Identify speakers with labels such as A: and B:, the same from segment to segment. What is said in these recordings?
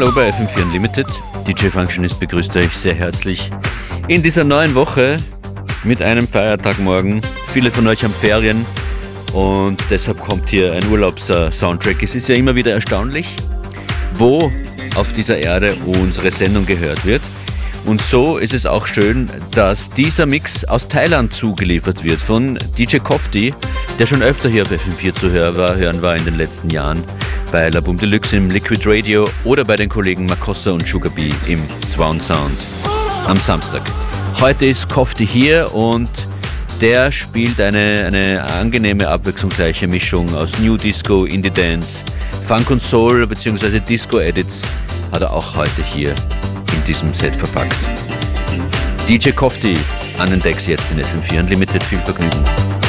A: Hallo bei FM4 Unlimited. DJ Functionist begrüßt euch sehr herzlich in dieser neuen Woche mit einem Feiertag morgen. Viele von euch haben Ferien und deshalb kommt hier ein Urlaubs-Soundtrack. Es ist ja immer wieder erstaunlich, wo auf dieser Erde unsere Sendung gehört wird. Und so ist es auch schön, dass dieser Mix aus Thailand zugeliefert wird von DJ Kofti, der schon öfter hier auf FM4 zu hören war in den letzten Jahren bei La Boom Deluxe im Liquid Radio oder bei den Kollegen Makossa und Sugar Bee im Swan Sound am Samstag. Heute ist Kofti hier und der spielt eine, eine angenehme, abwechslungsreiche Mischung aus New Disco, Indie Dance, Funk und Soul bzw. Disco-Edits hat er auch heute hier in diesem Set verpackt. DJ Kofti an den Decks jetzt in FM4 Unlimited. Viel Vergnügen.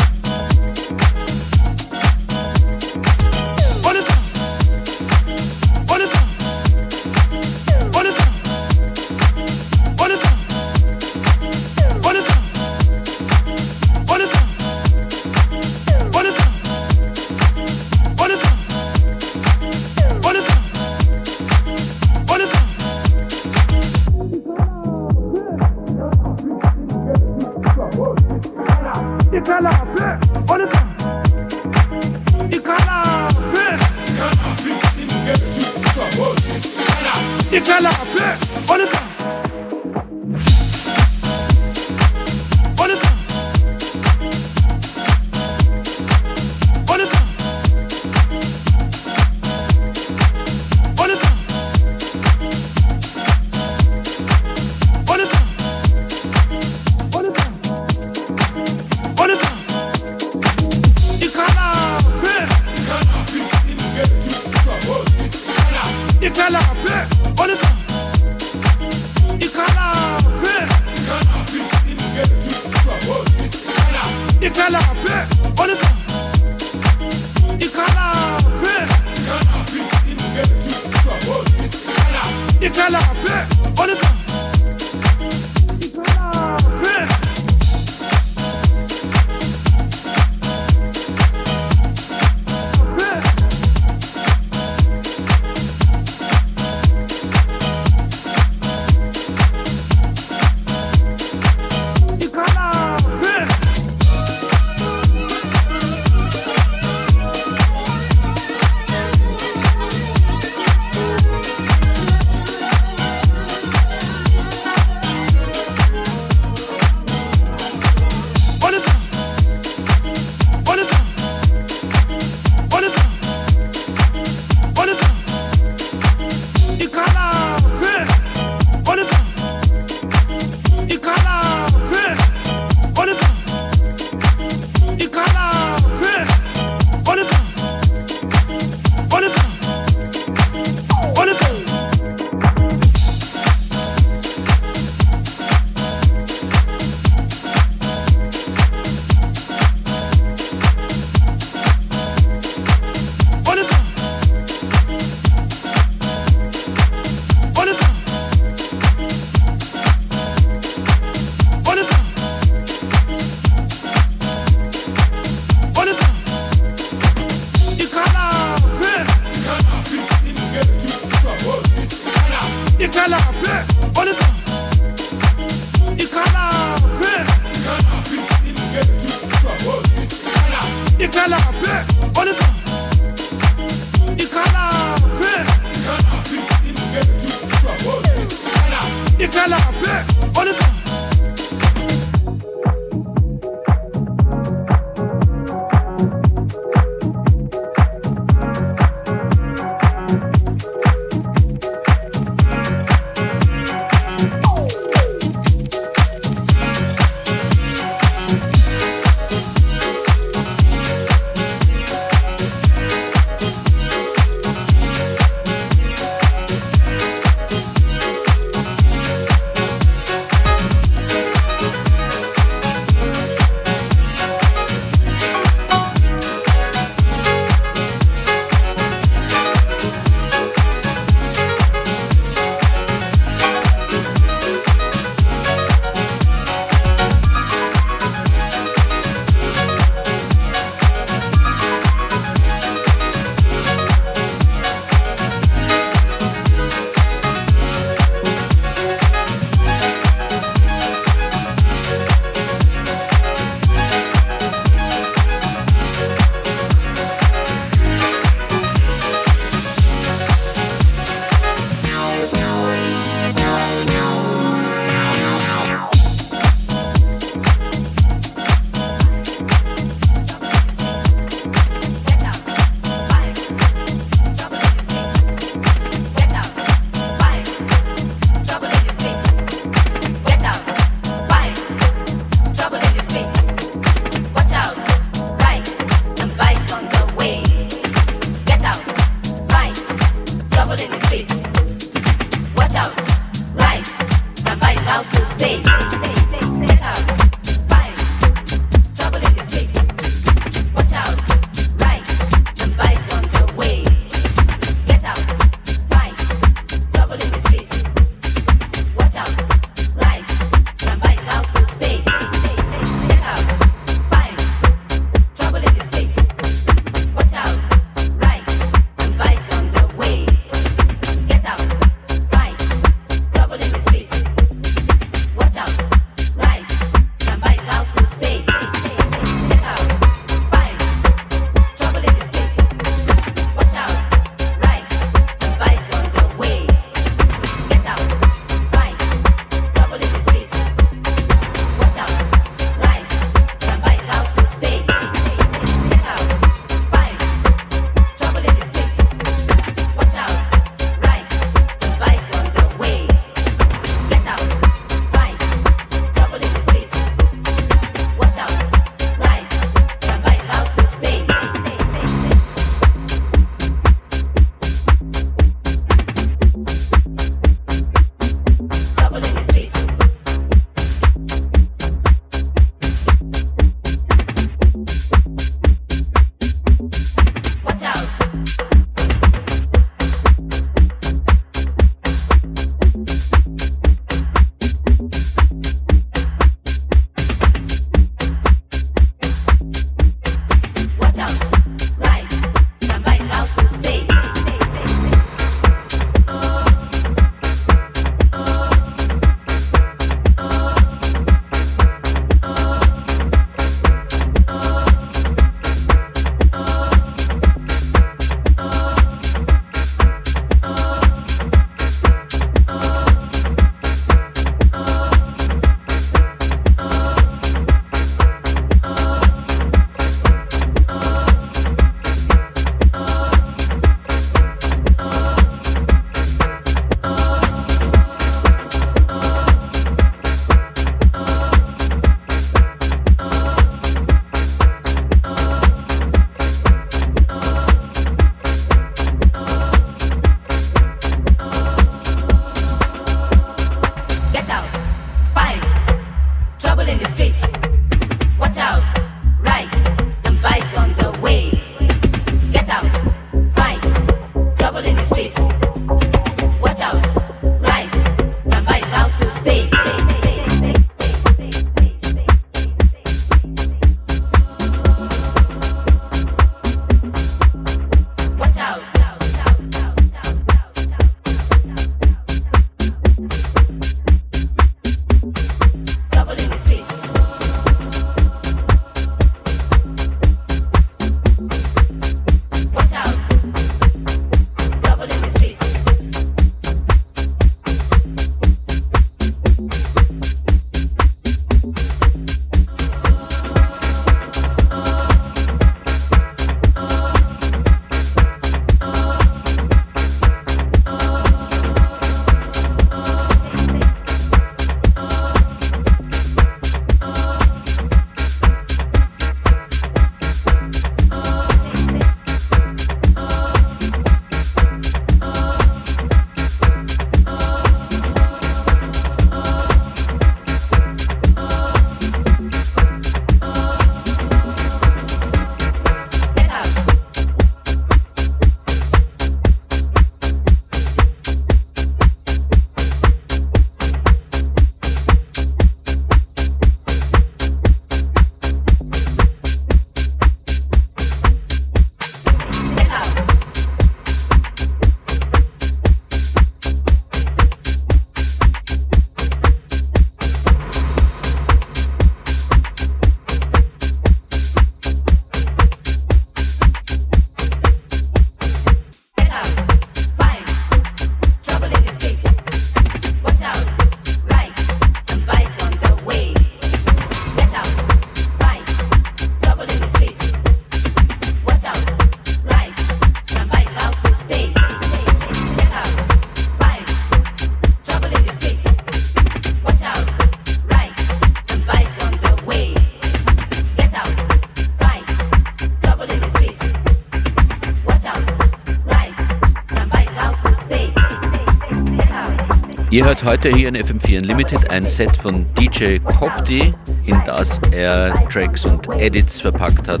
A: Ihr hört heute hier in FM4 Unlimited ein Set von DJ Kofti, in das er Tracks und Edits verpackt hat.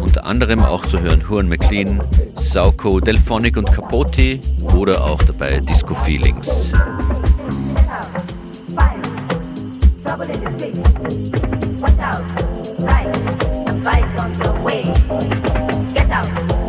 A: Unter anderem auch zu hören Juan McLean, Sauko, Delphonic und Capote oder auch dabei Disco Feelings. Get out,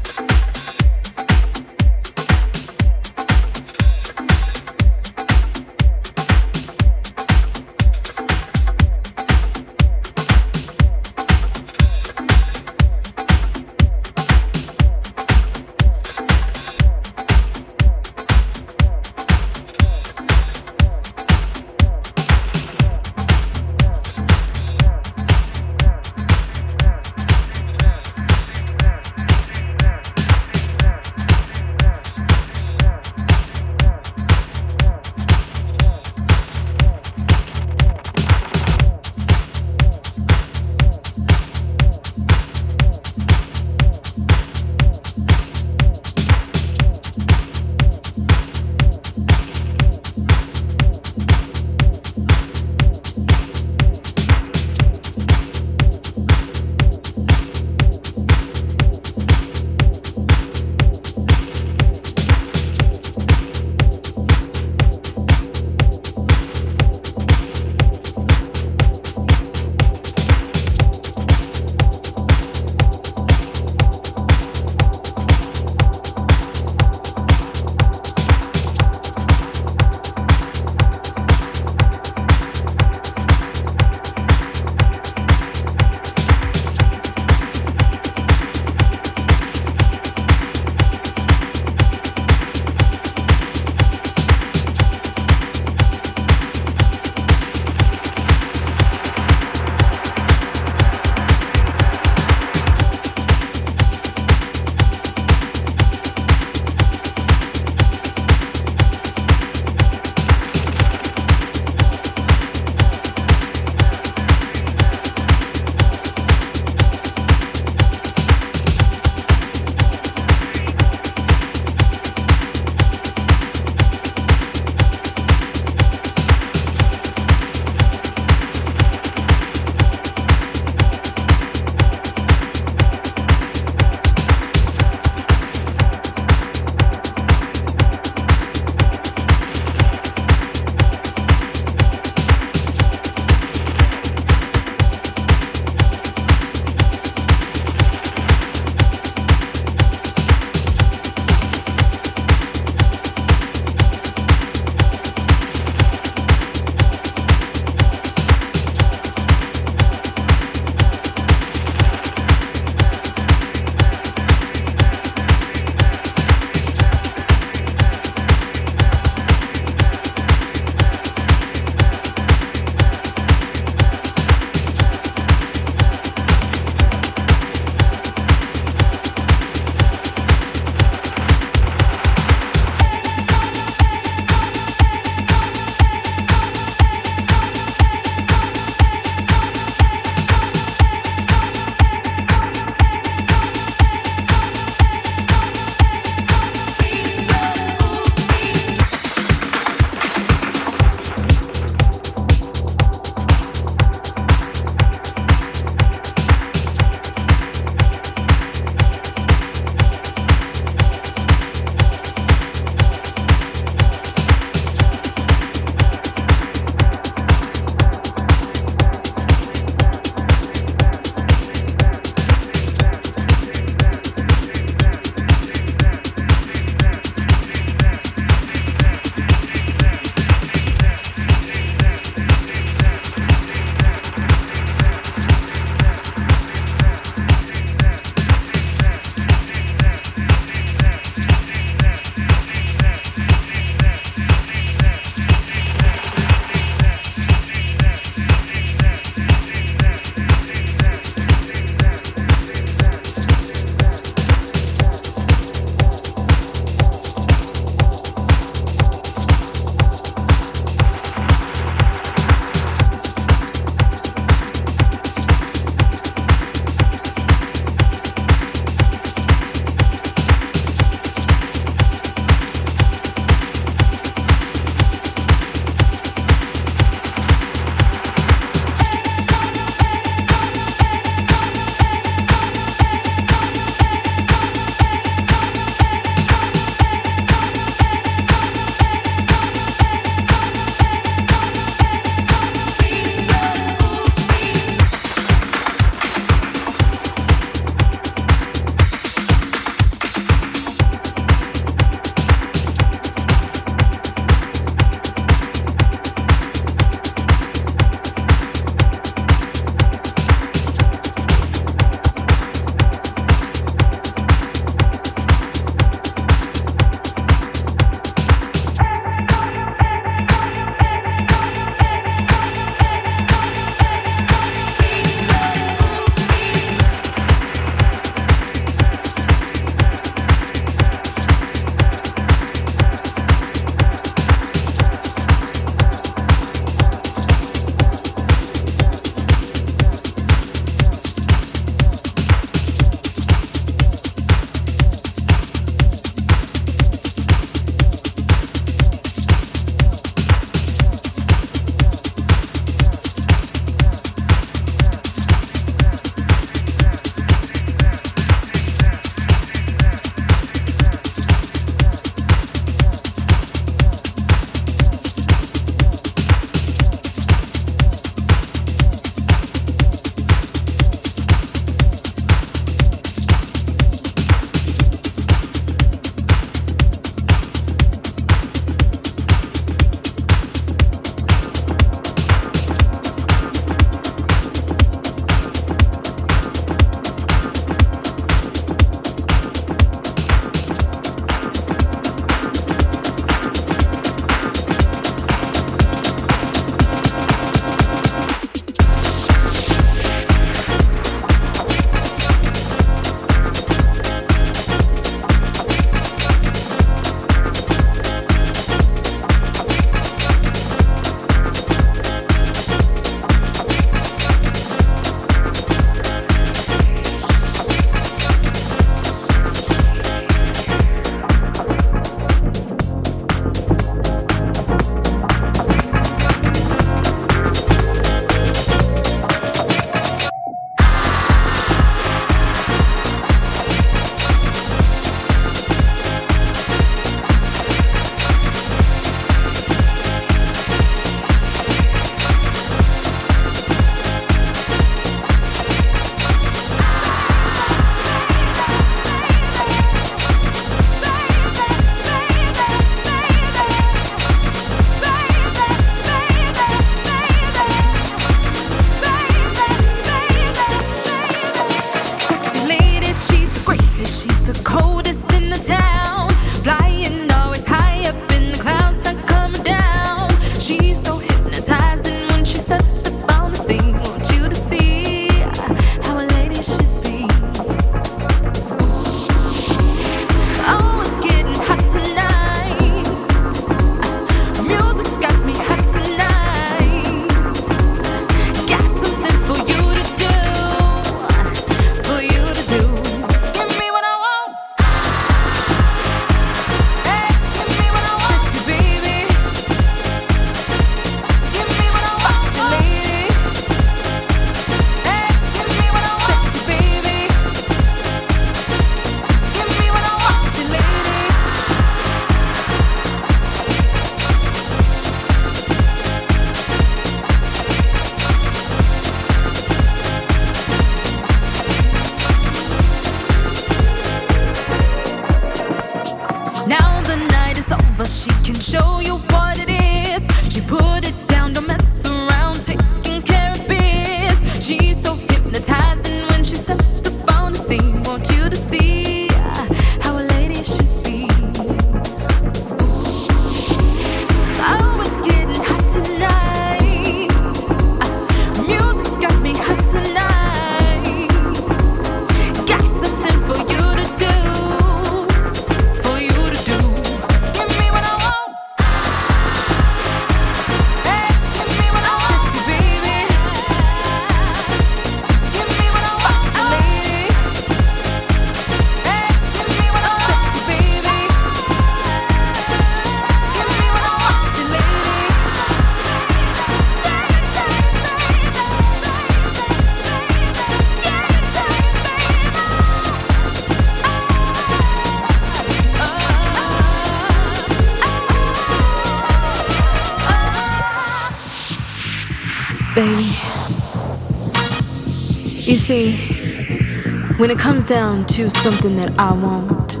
B: When it comes down to something that I want,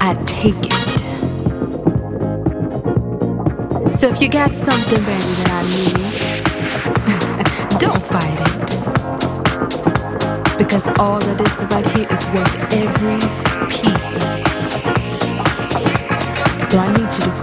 B: I take it. So if you got something, baby, that I need, don't fight it. Because all of this right here is worth every piece. So I need you to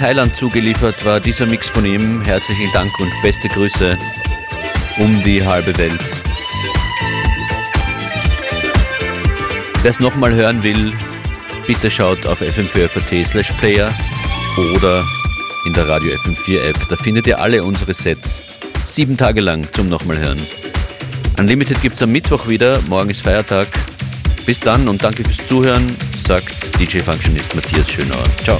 A: Thailand zugeliefert war dieser Mix von ihm. Herzlichen Dank und beste Grüße um die halbe Welt. Wer es nochmal hören will, bitte schaut auf fm4.at slash player oder in der Radio FM4 App. Da findet ihr alle unsere Sets. Sieben Tage lang zum nochmal hören. Unlimited gibt es am Mittwoch wieder. Morgen ist Feiertag. Bis dann und danke fürs Zuhören, sagt DJ Functionist Matthias Schönauer. Ciao.